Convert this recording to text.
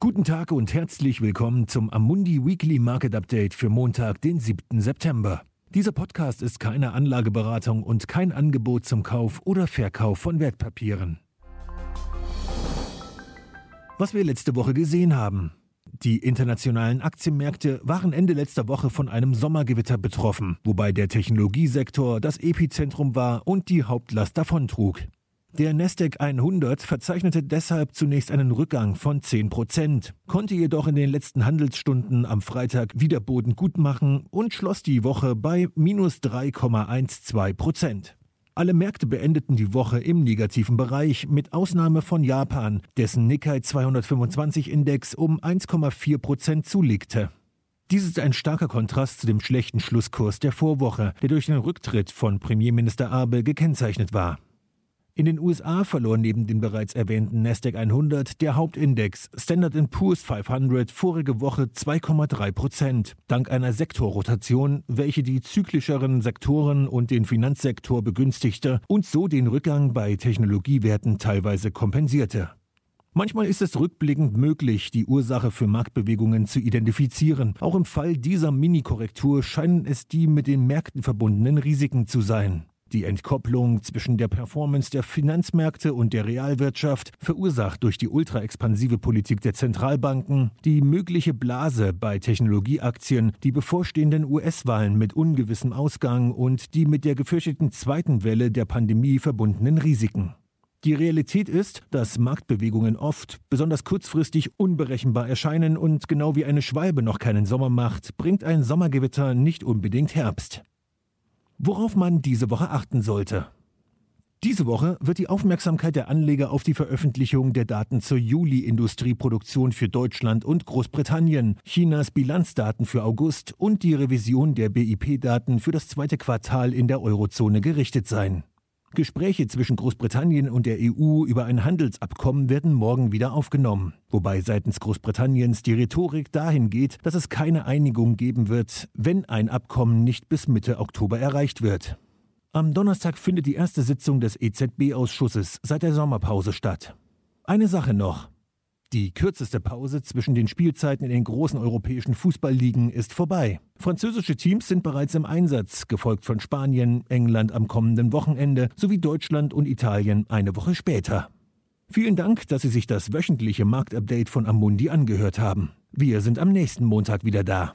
Guten Tag und herzlich willkommen zum Amundi Weekly Market Update für Montag, den 7. September. Dieser Podcast ist keine Anlageberatung und kein Angebot zum Kauf oder Verkauf von Wertpapieren. Was wir letzte Woche gesehen haben. Die internationalen Aktienmärkte waren Ende letzter Woche von einem Sommergewitter betroffen, wobei der Technologiesektor das Epizentrum war und die Hauptlast davontrug. Der Nasdaq 100 verzeichnete deshalb zunächst einen Rückgang von 10 Prozent, konnte jedoch in den letzten Handelsstunden am Freitag wieder Boden gut machen und schloss die Woche bei minus 3,12 Prozent. Alle Märkte beendeten die Woche im negativen Bereich, mit Ausnahme von Japan, dessen Nikkei 225 Index um 1,4 Prozent zulegte. Dies ist ein starker Kontrast zu dem schlechten Schlusskurs der Vorwoche, der durch den Rücktritt von Premierminister Abe gekennzeichnet war. In den USA verlor neben dem bereits erwähnten Nasdaq 100 der Hauptindex Standard Poor's 500 vorige Woche 2,3 Prozent, dank einer Sektorrotation, welche die zyklischeren Sektoren und den Finanzsektor begünstigte und so den Rückgang bei Technologiewerten teilweise kompensierte. Manchmal ist es rückblickend möglich, die Ursache für Marktbewegungen zu identifizieren. Auch im Fall dieser Mini-Korrektur scheinen es die mit den Märkten verbundenen Risiken zu sein. Die Entkopplung zwischen der Performance der Finanzmärkte und der Realwirtschaft, verursacht durch die ultraexpansive Politik der Zentralbanken, die mögliche Blase bei Technologieaktien, die bevorstehenden US-Wahlen mit ungewissem Ausgang und die mit der gefürchteten zweiten Welle der Pandemie verbundenen Risiken. Die Realität ist, dass Marktbewegungen oft, besonders kurzfristig, unberechenbar erscheinen und genau wie eine Schwalbe noch keinen Sommer macht, bringt ein Sommergewitter nicht unbedingt Herbst. Worauf man diese Woche achten sollte. Diese Woche wird die Aufmerksamkeit der Anleger auf die Veröffentlichung der Daten zur Juli-Industrieproduktion für Deutschland und Großbritannien, Chinas Bilanzdaten für August und die Revision der BIP-Daten für das zweite Quartal in der Eurozone gerichtet sein. Gespräche zwischen Großbritannien und der EU über ein Handelsabkommen werden morgen wieder aufgenommen, wobei seitens Großbritanniens die Rhetorik dahin geht, dass es keine Einigung geben wird, wenn ein Abkommen nicht bis Mitte Oktober erreicht wird. Am Donnerstag findet die erste Sitzung des EZB-Ausschusses seit der Sommerpause statt. Eine Sache noch. Die kürzeste Pause zwischen den Spielzeiten in den großen europäischen Fußballligen ist vorbei. Französische Teams sind bereits im Einsatz, gefolgt von Spanien, England am kommenden Wochenende sowie Deutschland und Italien eine Woche später. Vielen Dank, dass Sie sich das wöchentliche Marktupdate von Amundi angehört haben. Wir sind am nächsten Montag wieder da.